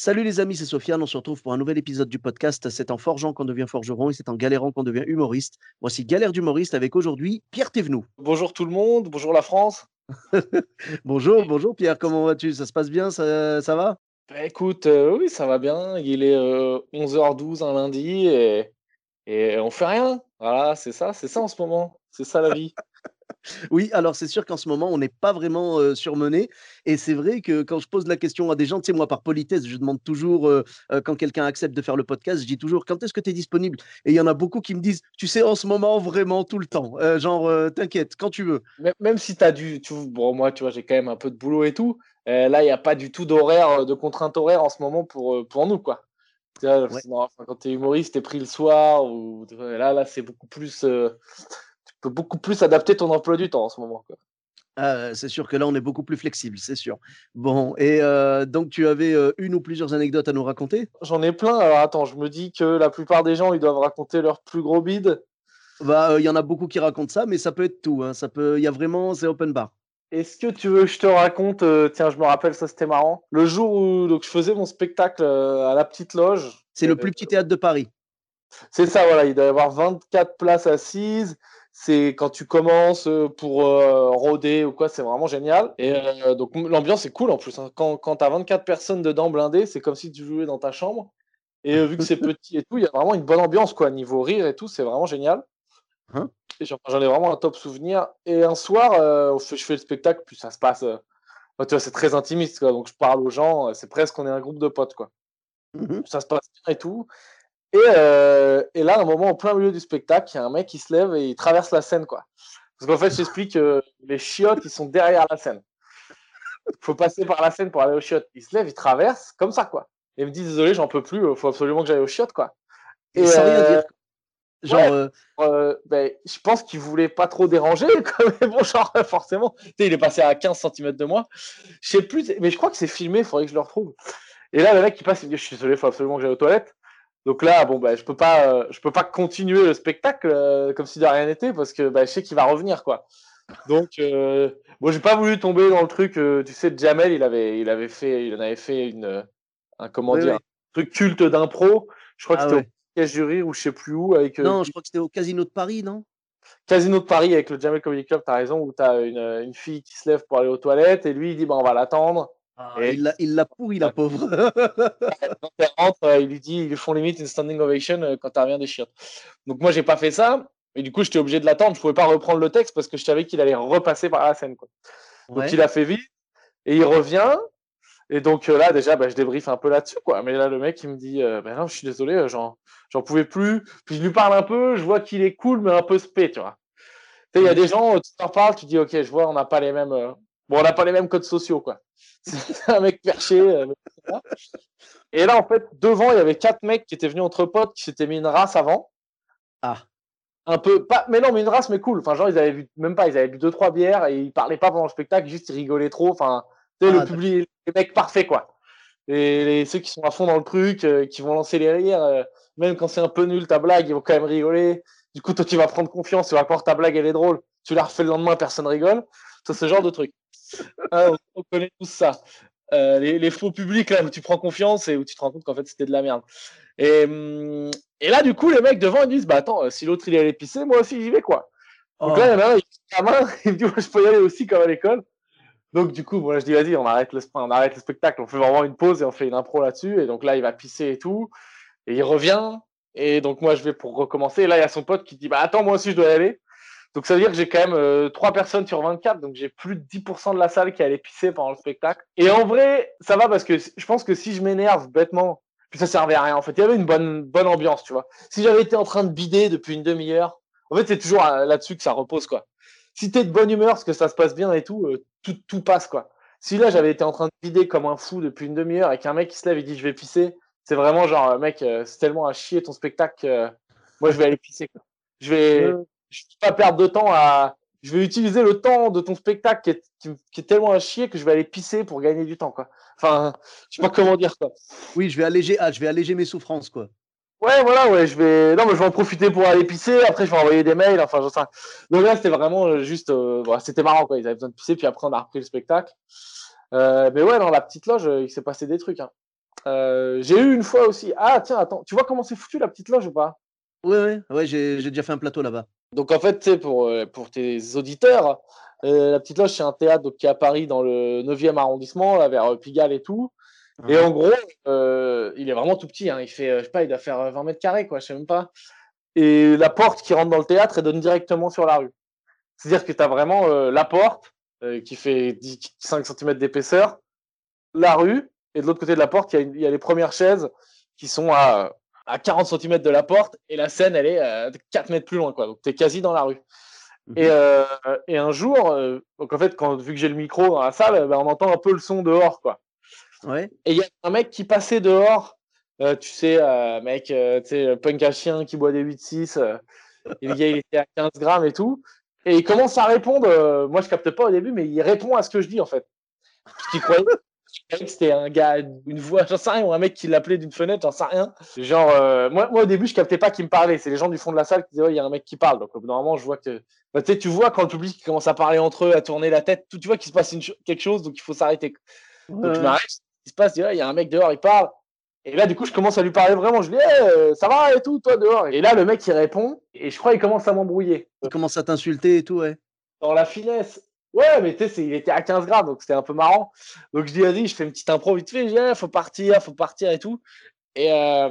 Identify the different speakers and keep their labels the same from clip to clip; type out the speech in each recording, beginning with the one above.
Speaker 1: Salut les amis, c'est Sofiane. On se retrouve pour un nouvel épisode du podcast. C'est en forgeant qu'on devient forgeron et c'est en galérant qu'on devient humoriste. Voici Galère d'humoriste avec aujourd'hui Pierre Thévenoud.
Speaker 2: Bonjour tout le monde, bonjour la France.
Speaker 1: bonjour, bonjour Pierre, comment vas-tu? Ça se passe bien ça, ça va?
Speaker 2: Bah, écoute, euh, oui, ça va bien. Il est euh, 11h12 un lundi et, et on fait rien. Voilà, c'est ça, c'est ça en ce moment. C'est ça la vie.
Speaker 1: Oui, alors c'est sûr qu'en ce moment, on n'est pas vraiment euh, surmené. Et c'est vrai que quand je pose la question à des gens, tu sais, moi, par politesse, je demande toujours, euh, euh, quand quelqu'un accepte de faire le podcast, je dis toujours, quand est-ce que tu es disponible? Et il y en a beaucoup qui me disent, tu sais, en ce moment, vraiment, tout le temps. Genre, t'inquiète, quand tu veux.
Speaker 2: Même, si tu as du. Tu, bon, moi, tu vois, j'ai quand même un peu de boulot et tout. Là, il n'y a pas du tout d'horaire, de contrainte horaire en ce moment pour, pour nous, quoi. Vois,
Speaker 1: Ouais.
Speaker 2: quand tu es humoriste, tu es pris le soir. Ou, là, là c'est beaucoup plus. Peux beaucoup plus adapter ton emploi du temps en ce moment. Quoi.
Speaker 1: Ah, c'est sûr que là, on est beaucoup plus flexible, c'est sûr. Bon, et euh, donc tu avais euh, une ou plusieurs anecdotes à nous raconter?
Speaker 2: J'en ai plein. Alors attends, je me dis que la plupart des gens, ils doivent raconter leur plus gros bide.
Speaker 1: Bah, euh, il y en a beaucoup qui racontent ça, mais ça peut être tout. hein. Ça peut, il y a vraiment, c'est open bar.
Speaker 2: Est-ce que tu veux que je te raconte Tiens, je me rappelle, ça c'était marrant. Le jour où donc, je faisais mon spectacle à la petite loge.
Speaker 1: C'est le plus petit théâtre de Paris.
Speaker 2: C'est ça, voilà. Il doit y avoir 24 places assises. C'est quand tu commences euh, pour euh, rôder ou quoi, c'est vraiment génial. Et euh, donc l'ambiance est cool en plus. hein. Quand, quand tu as 24 personnes dedans blindées, c'est comme si tu jouais dans ta chambre. Et euh, vu que c'est petit et tout, il y a vraiment une bonne ambiance, quoi. Niveau rire et tout, c'est vraiment génial.
Speaker 1: Hein?
Speaker 2: Et j'en ai vraiment un top souvenir. Et un soir, euh, je fais le spectacle, puis ça se passe. euh, bah, tu vois, c'est très intimiste, quoi. Donc je parle aux gens, c'est presque on est un groupe de potes, quoi.
Speaker 1: Mhm.
Speaker 2: Ça se passe bien et tout. Et, euh, et là, à un moment, en plein milieu du spectacle, il y a un mec qui se lève et il traverse la scène, quoi. Parce qu'en fait, j'explique que les chiottes, ils sont derrière la scène. Il faut passer par la scène pour aller aux chiottes. Il se lève, il traverse, comme ça, quoi. Et il me dit, désolé, j'en peux plus, il faut absolument que j'aille aux chiottes, quoi.
Speaker 1: Et sans rien
Speaker 2: euh,
Speaker 1: dire. Genre,
Speaker 2: ouais.
Speaker 1: euh,
Speaker 2: euh, ben, je pense qu'il voulait pas trop déranger, quoi, mais bon, genre, forcément. Tu sais, il est passé à 15 cm de moi. Je sais plus, mais je crois que c'est filmé, il faudrait que je le retrouve. Et là, le mec qui passe, il me dit, je suis désolé, il faut absolument que j'aille aux toilettes. Donc là, bon, ben, je peux pas, euh, je peux pas continuer le spectacle euh, comme si de rien n'était, parce que ben, je sais qu'il va revenir, quoi. Donc, euh, bon, j'ai pas voulu tomber dans le truc, euh, tu sais, Jamel, il avait, il avait fait, il en avait fait une, un, comment
Speaker 1: Oui,
Speaker 2: dire,
Speaker 1: oui.
Speaker 2: un truc culte d'impro. Je crois que
Speaker 1: Ah
Speaker 2: c'était
Speaker 1: ouais.
Speaker 2: au Piège du Rire ou je sais plus où, avec
Speaker 1: non, je crois que c'était au Casino de Paris, non?
Speaker 2: Casino de Paris avec le Jamel Comedy Club, t'as raison, où t'as une, une fille qui se lève pour aller aux toilettes et lui il dit bah, on va l'attendre.
Speaker 1: Ah,
Speaker 2: Et-
Speaker 1: Il l'a il l'a pourri, la pauvre.
Speaker 2: Quand elle rentre, euh, il lui dit ils lui font limite une standing ovation euh, quand elle revient des chiottes. Donc moi j'ai pas fait ça, et du coup j'étais obligé de l'attendre, je pouvais pas reprendre le texte parce que je savais qu'il allait repasser par la scène. Quoi. Donc
Speaker 1: Ouais.
Speaker 2: il a fait vite et il revient. Et donc euh, là déjà bah, je débriefe un peu là-dessus quoi. Mais là le mec il me dit euh, bah non je suis désolé, euh, j'en j'en pouvais plus. Puis je lui parle un peu, je vois qu'il est cool mais un peu spé, tu vois. Il y a des gens, tu t'en parles, tu dis, ok, je vois, on n'a pas les mêmes, euh, bon, on n'a pas les mêmes codes sociaux, quoi. C'est un mec perché. euh. Et là, en fait, devant, il y avait quatre mecs qui étaient venus entre potes, qui s'étaient mis une race avant.
Speaker 1: Ah.
Speaker 2: Un peu, pas, mais non, mais une race, mais cool. Enfin, genre, ils avaient vu, même pas, ils avaient bu deux, trois bières et ils parlaient pas pendant le spectacle, juste ils rigolaient trop. Enfin, tu sais,
Speaker 1: Ah,
Speaker 2: le
Speaker 1: d'accord.
Speaker 2: public, les mecs parfaits, quoi. Et les, ceux qui sont à fond dans le truc, euh, qui vont lancer les rires, euh, même quand c'est un peu nul ta blague, ils vont quand même rigoler. Du coup, toi, tu vas prendre confiance, tu vas croire ta blague, elle est drôle. Tu la refais le lendemain, personne rigole. C'est ce genre de truc. Ah, on, on connaît tous ça. Euh, les, les faux publics, là, où tu prends confiance et où tu te rends compte qu'en fait, c'était de la merde. Et, hum, et là, du coup, les mecs devant, ils disent, bah attends, euh, si l'autre, il est allé pisser, moi aussi, j'y vais, quoi. Donc
Speaker 1: Oh.
Speaker 2: là, il y en a un, il prend la main, il me dit, moi, je peux y aller aussi, comme à l'école. Donc, du coup, moi, je dis, vas-y, on arrête, le, on arrête le spectacle, on fait vraiment une pause et on fait une impro là-dessus. Et donc là, il va pisser et tout. Et il revient. Et donc, moi, je vais pour recommencer. Et là, il y a son pote qui dit, bah attends, moi aussi, je dois y aller. Donc, ça veut dire que j'ai quand même euh, 3 personnes sur 24. Donc, j'ai plus de 10% de la salle qui allait pisser pendant le spectacle. Et en vrai, ça va parce que je pense que si je m'énerve bêtement, puis ça servait à rien. En fait, il y avait une bonne, bonne ambiance, tu vois. Si j'avais été en train de bider depuis une demi-heure, en fait, c'est toujours euh, là-dessus que ça repose, quoi. Si t'es de bonne humeur, parce que ça se passe bien et tout, euh, tout, tout passe, quoi. Si là, j'avais été en train de vider comme un fou depuis une demi-heure et qu'un mec qui se lève et dit je vais pisser, c'est vraiment genre, mec, c'est tellement à chier ton spectacle. moi, je vais aller pisser. Quoi. Je vais, je vais pas perdre de temps à. Je vais utiliser le temps de ton spectacle qui est, qui, est, tellement à chier que je vais aller pisser pour gagner du temps, quoi. Enfin, je sais pas comment dire, quoi.
Speaker 1: Oui, je vais alléger, ah, je vais alléger mes souffrances, quoi.
Speaker 2: Ouais, voilà, ouais, je vais. Non, mais je vais en profiter pour aller pisser. Après, je vais envoyer des mails. Enfin, je sais. Donc là, c'était vraiment euh, juste. Euh, c'était marrant, quoi. Ils avaient besoin de pisser, puis après, on a repris le spectacle. Euh, mais ouais, dans la petite loge, il s'est passé des trucs. Hein. J'ai eu une fois aussi. Ah, tiens, attends. Tu vois comment c'est foutu la petite loge ou pas?
Speaker 1: Ouais, ouais, ouais j'ai déjà fait un plateau là-bas.
Speaker 2: Donc en fait, pour, pour tes auditeurs, la petite loge, c'est un théâtre donc, qui est à Paris dans le 9e arrondissement, là, vers Pigalle et tout. Et en gros, euh, il est vraiment tout petit. Hein. Il fait, euh, je sais pas, il doit faire 20 euh, mètres carrés, quoi. Je sais même pas. Et la porte qui rentre dans le théâtre, elle donne directement sur la rue. C'est-à-dire que tu as vraiment la porte qui fait 10, 5 cm d'épaisseur, la rue, et de l'autre côté de la porte, il y, a les premières chaises qui sont à, à 40 cm de la porte, et la scène, elle est à 4 mètres plus loin, quoi. Donc tu es quasi dans la rue. Et, mmh et, un jour, donc en fait, quand, vu que j'ai le micro dans la salle, ben, on entend un peu le son dehors, quoi.
Speaker 1: Et
Speaker 2: il y a un mec qui passait dehors, euh, tu sais, euh, mec, euh, tu sais, punk à chien qui boit des 8-6, et le gars il était à 15 grammes et tout. Et il commence à répondre, moi je capte pas au début, mais il répond à ce que je dis en fait. Parce qu'il croyait, c'était un gars, une voix, j'en sais rien, ou un mec qui l'appelait d'une fenêtre, j'en sais rien. Genre, moi, moi au début je captais pas qu'il me parlait, c'est les gens du fond de la salle qui disaient, ouais, il y a un mec qui parle. Donc normalement je vois que. Bah, tu vois quand le public commence à parler entre eux, à tourner la tête, tu vois qu'il se passe quelque chose, donc il faut s'arrêter. Donc je m'arrête, se passe, il y a un mec dehors, il parle. Et là, du coup, je commence à lui parler vraiment. Je lui dis, euh, ça va et tout, toi dehors? Et là, le mec, il répond. Et je crois qu'il commence à m'embrouiller.
Speaker 1: Il commence à t'insulter et tout, ouais.
Speaker 2: Dans la finesse. Ouais, mais tu sais, il était à 15 grades, donc c'était un peu marrant. Donc je dis, vas-y, je fais une petite impro vite fait. Je dis, il faut partir, faut partir et tout. Et, euh,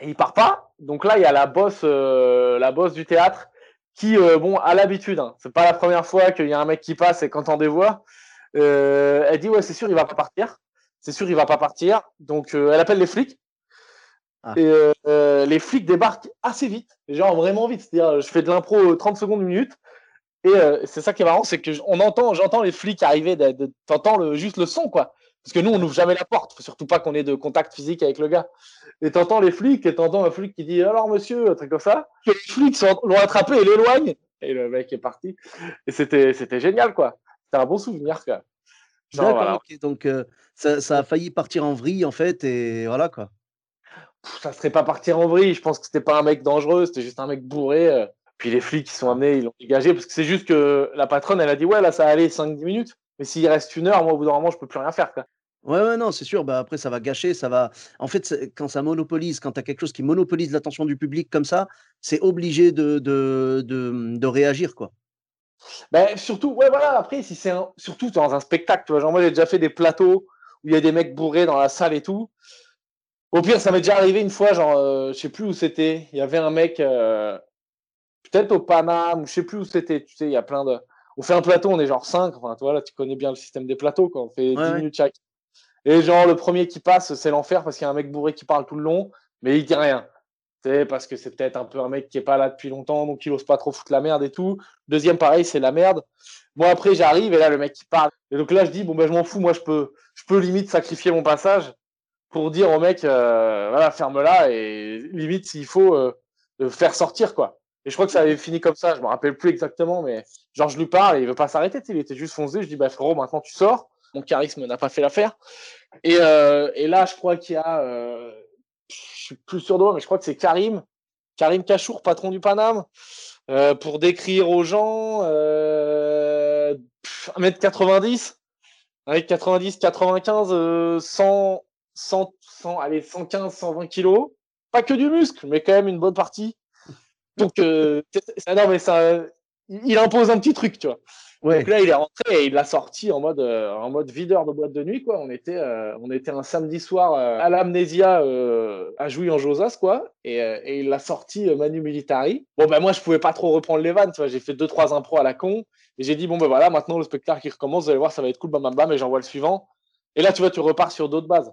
Speaker 2: et, il part pas. Donc là, il y a la bosse, euh, la bosse du théâtre qui, bon, a l'habitude. Hein. C'est pas la première fois qu'il y a un mec qui passe et qu'entend des voix. elle dit, ouais, c'est sûr, il va pas partir c'est sûr, il va pas partir. Donc, euh, elle appelle les flics. Ah. Et euh, euh, les flics débarquent assez vite, genre vraiment vite. C'est-à-dire, je fais de l'impro 30 secondes, une minute. Et c'est ça qui est marrant, c'est que on entend, j'entends les flics arriver, t'entends le, juste le son, quoi. Parce que nous, on n'ouvre jamais la porte. Faut surtout pas qu'on ait de contact physique avec le gars. Et t'entends les flics, et t'entends un flic qui dit alors monsieur, un truc comme ça. les flics l'ont attrapé et l'éloignent. Et le mec est parti. Et c'était, c'était génial, quoi. C'était un bon souvenir, quoi.
Speaker 1: D'accord, donc ça, a failli partir en vrille, en fait, et voilà quoi.
Speaker 2: Ça serait pas partir en vrille, je pense que c'était pas un mec dangereux, c'était juste un mec bourré. Puis les flics qui sont amenés, ils l'ont dégagé, parce que c'est juste que la patronne, elle a dit, ouais, là, ça allait 5-10 minutes, mais s'il reste une heure, moi, au bout d'un moment, je peux plus rien faire. Quoi.
Speaker 1: Ouais, ouais, non, c'est sûr. Bah, après, ça va gâcher, ça va. En fait, quand ça monopolise, quand tu as quelque chose qui monopolise l'attention du public comme ça, c'est obligé de, de, de, de réagir, quoi.
Speaker 2: Ben, surtout, ouais, voilà, après, si c'est surtout dans un spectacle, tu vois, genre, moi, j'ai déjà fait des plateaux où il y a des mecs bourrés dans la salle et tout. Au pire, ça m'est déjà arrivé une fois, genre, euh, je sais plus où c'était. Il y avait un mec, euh, peut-être au Paname, je sais plus où c'était. Tu sais, il y a plein de. On fait un plateau, on est genre 5. Enfin, tu vois, là, tu connais bien le système des plateaux, quand on fait 10 minutes chaque. Et genre, le premier qui passe, c'est l'enfer parce qu'il y a un mec bourré qui parle tout le long, mais il dit rien parce que c'est peut-être un peu un mec qui est pas là depuis longtemps, donc il ose pas trop foutre la merde et tout. Deuxième, pareil, c'est la merde. Moi, après, j'arrive et là, le mec qui parle. Et donc là, je dis, bon, ben, je m'en fous, moi, je peux, je peux limite sacrifier mon passage pour dire au mec, euh, voilà, ferme-la et limite, s'il faut, euh, faire sortir, quoi. Et je crois que ça avait fini comme ça, je me rappelle plus exactement, mais genre, je lui parle et il veut pas s'arrêter, il était juste foncé. Je dis, bah, frérot, maintenant tu sors. Mon charisme n'a pas fait l'affaire. Et, euh, et là, je crois qu'il y a, je suis plus sûr de moi, mais je crois que c'est Karim, Karim Kachour, patron du Paname, euh, pour décrire aux gens euh, 1m90, 1m90, 95, 100, 100, 100, allez, 115, 120 kilos. Pas que du muscle, mais quand même une bonne partie. Donc, euh, non, mais ça, il impose un petit truc, tu vois. Donc là, il est rentré et il l'a sorti en mode, euh, en mode videur de boîte de nuit, quoi. On était, euh, on était un samedi soir euh, à l'Amnésia à Jouy en Josas, quoi. Et, et il l'a sorti Manu Militari. Bon, ben moi, je pouvais pas trop reprendre les vannes, tu vois. J'ai fait deux, trois impros à la con. Et j'ai dit, bon, ben voilà, maintenant le spectacle qui recommence, vous allez voir, ça va être cool, bam, bam, bam, et j'envoie le suivant. Et là, tu vois, tu repars sur d'autres bases.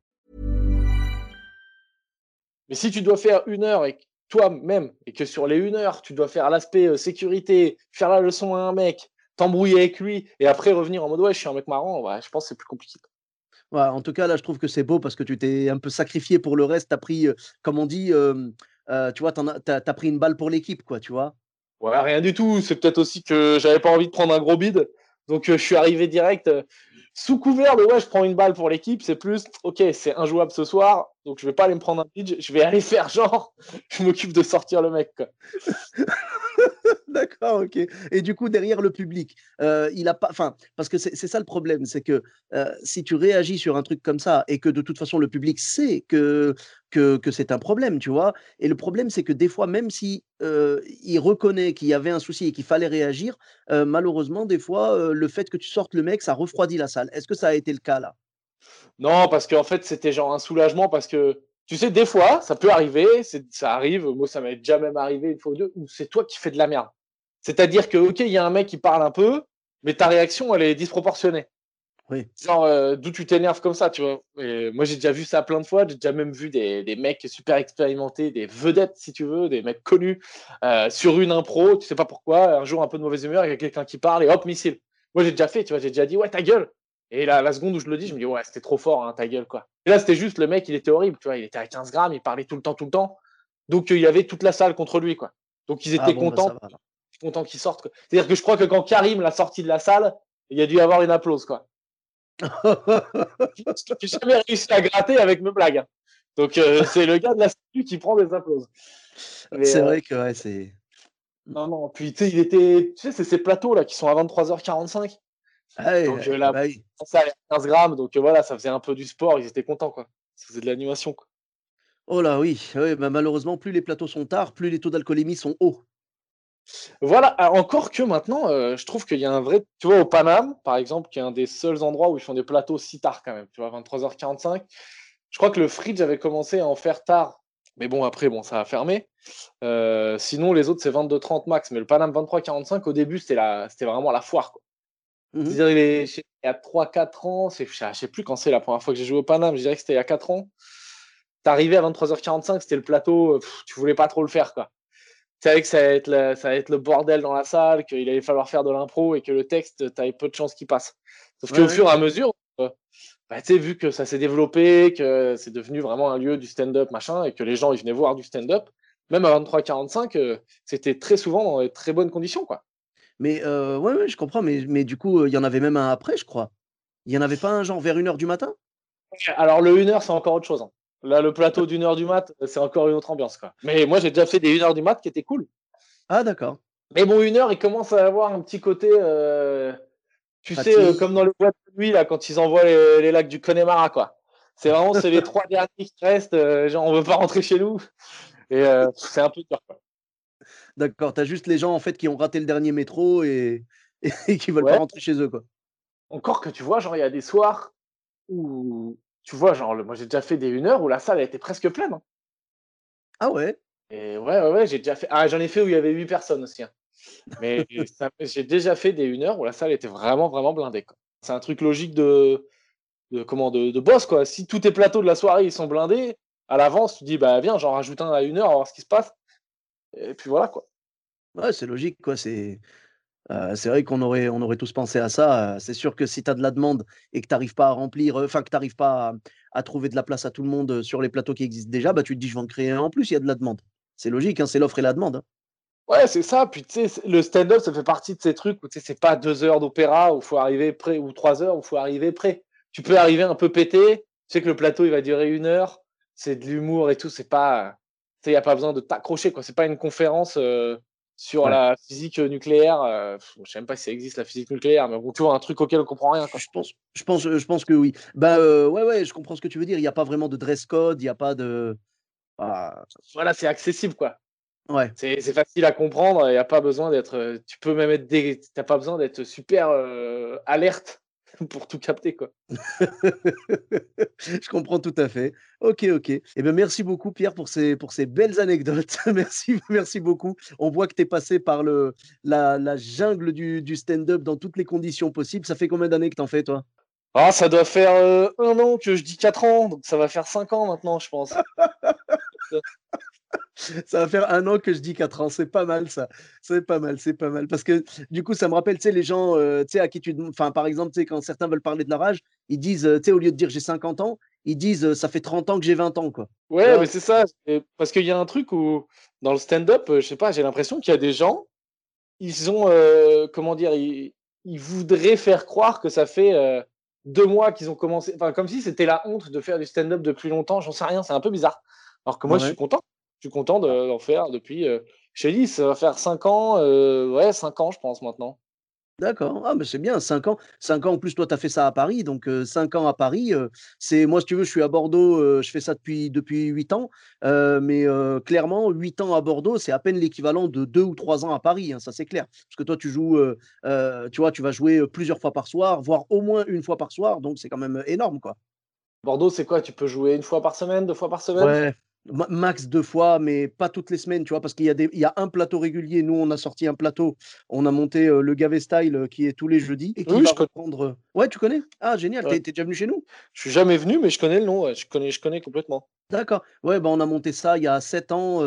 Speaker 2: Mais si tu dois faire une heure et toi-même, et que sur les une heure, tu dois faire l'aspect euh, sécurité, faire la leçon à un mec, t'embrouiller avec lui, et après revenir en mode ouais, je suis un mec marrant, ouais, je pense que c'est plus compliqué.
Speaker 1: Ouais, en tout cas, là, je trouve que c'est beau parce que tu t'es un peu sacrifié pour le reste. Tu as pris, euh, comme on dit, euh, euh, tu vois, tu as, t'as pris une balle pour l'équipe, quoi, tu vois.
Speaker 2: Ouais, rien du tout. C'est peut-être aussi que j'avais pas envie de prendre un gros bide. Donc, je suis arrivé direct sous couvert de ouais, je prends une balle pour l'équipe. C'est plus, ok, c'est injouable ce soir. Donc, je vais pas aller me prendre un bide. Je vais aller faire genre, je m'occupe de sortir le mec. Quoi.
Speaker 1: D'accord, ok. Et du coup, derrière le public, euh, il a pas. Enfin, parce que c'est ça le problème, c'est que euh, si tu réagis sur un truc comme ça et que de toute façon le public sait que, que, que c'est un problème, tu vois. Et le problème, c'est que des fois, même si euh, il reconnaît qu'il y avait un souci et qu'il fallait réagir, malheureusement, des fois, le fait que tu sortes le mec, ça refroidit la salle. Est-ce que ça a été le cas là?
Speaker 2: Non, parce qu'en fait, c'était genre un soulagement parce que, tu sais, des fois, ça peut arriver, ça arrive, moi, ça m'est déjà même arrivé une fois ou deux, où c'est toi qui fais de la merde. C'est-à-dire que, ok, il y a un mec qui parle un peu, mais ta réaction, elle est disproportionnée.
Speaker 1: Oui.
Speaker 2: Genre, euh, d'où tu t'énerves comme ça, tu vois. Et moi, j'ai déjà vu ça plein de fois. J'ai déjà même vu des, des mecs super expérimentés, des vedettes, si tu veux, des mecs connus, euh, sur une impro, tu sais pas pourquoi, un jour un peu de mauvaise humeur, il y a quelqu'un qui parle et hop, missile. Moi, j'ai déjà fait, tu vois, j'ai déjà dit, ouais, ta gueule. Et là, la seconde où je le dis, je me dis, ouais, c'était trop fort, hein, ta gueule, quoi. Et là, c'était juste, le mec, il était horrible, tu vois, il était à 15 grammes, il parlait tout le temps, tout le temps. Donc, il y avait toute la salle contre lui, quoi. Donc, ils
Speaker 1: Ah
Speaker 2: étaient
Speaker 1: bon, bah,
Speaker 2: contents, contents qu'il sorte. C'est-à-dire que je crois que quand Karim l'a sorti de la salle, il y a dû y avoir une applause, quoi. J'ai jamais réussi à gratter avec mes blagues. hein. Donc, euh, c'est le gars de la statue qui prend des applauses.
Speaker 1: C'est
Speaker 2: euh,
Speaker 1: vrai que ouais, c'est.
Speaker 2: non, non, puis tu sais, il était. Tu sais, c'est ces plateaux là qui sont à 23h45.
Speaker 1: Ah
Speaker 2: Donc, euh, là-
Speaker 1: bah oui.
Speaker 2: Ça allait à 15 grammes, donc voilà, ça faisait un peu du sport, ils étaient contents, quoi. Ça faisait de l'animation, quoi.
Speaker 1: Oh là oui, ouais, bah, malheureusement, plus les plateaux sont tard, plus les taux d'alcoolémie sont hauts.
Speaker 2: Voilà, ah, encore que maintenant, euh, je trouve qu'il y a un vrai. Tu vois, au Paname, par exemple, qui est un des seuls endroits où ils font des plateaux si tard quand même, tu vois, 23h45. Je crois que le Fridge avait commencé à en faire tard. Mais bon, après, bon, ça a fermé. Euh, sinon, les autres, c'est 22h30 max. Mais le Paname 23h45, au début, c'était la... c'était vraiment la foire, quoi.
Speaker 1: Mhm.
Speaker 2: C'est-à-dire, il est il y a 3-4 ans, c'est- je sais plus quand c'est la première fois que j'ai joué au Paname, je dirais que c'était il y a 4 ans. T'arrivais à 23h45, c'était le plateau, pff, tu voulais pas trop le faire, quoi. Savais que ça allait être le, ça allait être le bordel dans la salle, qu'il allait falloir faire de l'impro et que le texte, t'avais peu de chances qu'il passe. Sauf
Speaker 1: Ouais,
Speaker 2: qu'au
Speaker 1: ouais.
Speaker 2: fur et à mesure, euh, bah, tu sais, vu que ça s'est développé, que c'est devenu vraiment un lieu du stand-up, machin, et que les gens, ils venaient voir du stand-up, même à 23h45, euh, c'était très souvent dans des très bonnes conditions, quoi.
Speaker 1: Mais euh, ouais, ouais, je comprends, mais, mais du coup, euh, il y en avait même un après, je crois. Il y en avait pas un genre vers une heure du matin?
Speaker 2: Alors, le 1h, c'est encore autre chose. hein. Là, le plateau d'une heure du mat, c'est encore une autre ambiance. Quoi. Mais moi, j'ai déjà fait des 1 heure du mat qui étaient cool.
Speaker 1: Ah d'accord.
Speaker 2: Mais bon, une heure, il commence à avoir un petit côté, euh, tu sais, euh, comme dans les boîtes de nuit, là, quand ils envoient les, les lacs du Connemara, quoi. C'est vraiment, c'est les trois derniers qui restent, euh, genre, on veut pas rentrer chez nous. Et euh, c'est un peu dur, quoi.
Speaker 1: D'accord, tu as juste les gens en fait qui ont raté le dernier métro et, et qui veulent
Speaker 2: Ouais.
Speaker 1: pas rentrer chez eux, quoi.
Speaker 2: Encore que tu vois, genre, il y a des soirs où, tu vois, genre, le- moi, j'ai déjà fait des 1 heure où la salle été presque pleine. hein.
Speaker 1: Ah ouais?
Speaker 2: Et ouais, ouais, ouais, j'ai déjà fait. Ah, j'en ai fait où il y avait 8 personnes aussi. hein. Mais j'ai déjà fait des 1 heure où la salle était vraiment, vraiment blindée. C'est un truc logique de, de, comment, de, de boss, quoi. Si tous tes plateaux de la soirée ils sont blindés, à l'avance, tu dis, bah viens, j'en rajoute un à 1 heure, on va voir ce qui se passe. Et puis voilà, quoi.
Speaker 1: Ouais, c'est logique, quoi. C'est euh, c'est vrai qu'on aurait, tous pensé à ça. euh, C'est sûr que si tu as de la demande et que tu n'arrives pas à remplir, euh, enfin que tu pas à, trouver de la place à tout le monde sur les plateaux qui existent déjà, bah tu te dis je vais en créer un en plus, il y a de la demande. C'est logique, hein, c'est l'offre et la demande. hein.
Speaker 2: Ouais, c'est ça. Puis tu sais, le stand-up, ça fait partie de ces trucs où tu sais, c'est pas deux heures d'opéra où faut arriver prêt ou trois heures où il faut arriver prêt. Tu peux arriver un peu pété. Tu sais que le plateau, il va durer une heure. C'est de l'humour et tout. C'est pas, il n'y a pas besoin de t'accrocher, quoi. C'est pas une conférence sur
Speaker 1: Ouais.
Speaker 2: la physique nucléaire. euh, je sais même pas si ça existe, la physique nucléaire, mais bon, tu vois, un truc auquel on comprend rien, quoi.
Speaker 1: Je pense, je pense, je pense que oui. Bah euh, ouais, ouais, je comprends ce que tu veux dire. Il n'y a pas vraiment de dress code, il n'y a pas de. Ah,
Speaker 2: Voilà, c'est accessible, quoi.
Speaker 1: Ouais.
Speaker 2: C'est facile à comprendre. Il y a pas besoin d'être. euh, Tu peux même être. Dé... T'as pas besoin d'être super euh, alerte pour tout capter, quoi.
Speaker 1: Je comprends tout à fait. OK, OK. Eh bien, merci beaucoup Pierre pour ces pour ces belles anecdotes. Merci merci beaucoup. On voit que tu es passé par le la la jungle du du stand-up dans toutes les conditions possibles. Ça fait combien d'années que tu en fais, toi?
Speaker 2: Ah, ça doit faire euh, un an que je dis 4 ans, donc ça va faire 5 ans maintenant, je pense.
Speaker 1: Ça va faire un an que je dis 4 ans, c'est pas mal ça. C'est pas mal, c'est pas mal. Parce que du coup, ça me rappelle, tu sais, les gens, heu, tu sais, à qui tu enfin, par exemple, tu sais, quand certains veulent parler de leur âge, ils disent, heu, tu sais, au lieu de dire: «J'ai 50 ans», ils disent, heu: «Ça fait 30 ans que j'ai 20 ans», quoi.
Speaker 2: Ouais, mais c'est ça. Parce qu'il y a un truc où, dans le stand-up, euh, je sais pas, j'ai l'impression qu'il y a des gens, ils ont, euh, comment dire, ils, ils voudraient faire croire que ça fait euh, deux mois qu'ils ont commencé. Enfin, comme si c'était la honte de faire du stand-up depuis longtemps. J'en sais rien, c'est un peu bizarre. Alors que moi, je suis content. Je suis content de- d'en faire depuis. Euh, je t'ai dit, ça va faire cinq ans. euh, ouais, ans, je pense, maintenant.
Speaker 1: D'accord. Ah, mais c'est bien, 5 ans. 5 ans en plus, toi, tu as fait ça à Paris. Donc, heu, 5 ans à Paris, c'est moi, si tu veux, je suis à Bordeaux, je fais ça depuis depuis 8 ans. Mais, clairement, 8 ans à Bordeaux, c'est à peine l'équivalent de 2 ou 3 ans à Paris, hein, ça, c'est clair. Parce que toi, tu joues, tu vois, tu vas jouer, plusieurs fois par soir, voire au moins une fois par soir. Donc, c'est quand même, énorme, quoi.
Speaker 2: Bordeaux, c'est quoi? Tu peux jouer une fois par semaine, deux fois par semaine?
Speaker 1: Ouais, max 2 fois, mais pas toutes les semaines, tu vois? Parce qu'il y a des il y a un plateau régulier. Nous, on a sorti un plateau, on a monté, heu, le Gavé Style, heu, qui est tous les jeudis et qui
Speaker 2: Oui,
Speaker 1: va
Speaker 2: je connais.
Speaker 1: reprendre, heu ouais, tu connais? Ah génial, tu
Speaker 2: Ouais.
Speaker 1: es tu es déjà venu chez nous?
Speaker 2: Je suis jamais venu, mais je connais le nom. ouais. Je connais, je connais complètement.
Speaker 1: D'accord. Ouais, bah, on a monté ça il y a 7 ans,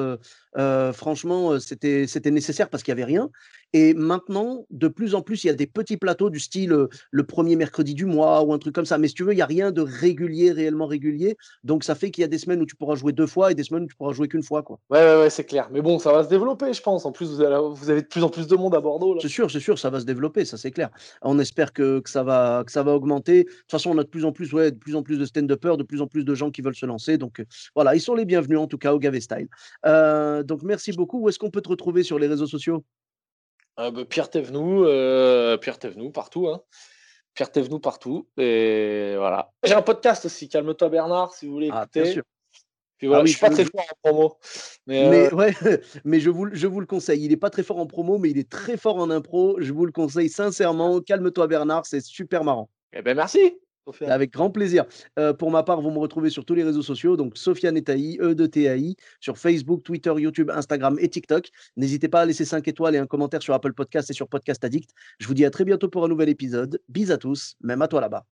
Speaker 1: franchement, c'était c'était nécessaire parce qu'il y avait rien et maintenant, de plus en plus, il y a des petits plateaux du style, heu, le 1er mercredi du mois ou un truc comme ça. Mais si tu veux, il y a rien de régulier, réellement régulier. Donc ça fait qu'il y a des semaines où tu pourras jouer 2 fois et des semaines où tu pourras jouer qu'une fois, quoi.
Speaker 2: Ouais, ouais, ouais, c'est clair. Mais bon, ça va se développer, je pense. En plus, vous, avez de plus en plus de monde à Bordeaux.
Speaker 1: C'est sûr, c'est sûr, ça va se développer, ça c'est clair. On espère que que ça va que ça va augmenter. De toute façon, on a de plus en plus, ouais, de plus en plus de stand-uppers, de plus en plus de gens qui veulent se lancer. Donc, heu, voilà, ils sont les bienvenus en tout cas au Gavé Style. Heu, donc merci beaucoup. Où est-ce qu'on peut te retrouver sur les réseaux sociaux?
Speaker 2: Euh, bah, Pierre Thévenoud, euh, Pierre Thévenoud, partout. Hein. Pierre Thévenoud, partout. Et voilà. J'ai un podcast aussi, Calme-toi Bernard, si vous voulez
Speaker 1: Ah, bien
Speaker 2: écouter.
Speaker 1: sûr.
Speaker 2: Puis voilà,
Speaker 1: Ah oui,
Speaker 2: je suis pas
Speaker 1: je
Speaker 2: très fort en promo. Mais, euh,
Speaker 1: ouais, mais je vous le je vous le conseille. Il est pas très fort en promo, mais il est très fort en impro. Je vous le conseille sincèrement. Calme-toi Bernard, c'est super marrant.
Speaker 2: eh ben merci.
Speaker 1: Avec grand plaisir. Heu, pour ma part, vous me retrouvez sur tous les réseaux sociaux, donc Sofiane Etaï, E de T-A-I, sur Facebook, Twitter, YouTube, Instagram et TikTok. N'hésitez pas à laisser 5 étoiles et un commentaire sur Apple Podcast et sur Podcast Addict. Je vous dis à très bientôt pour un nouvel épisode. Bis à tous, même à toi là-bas.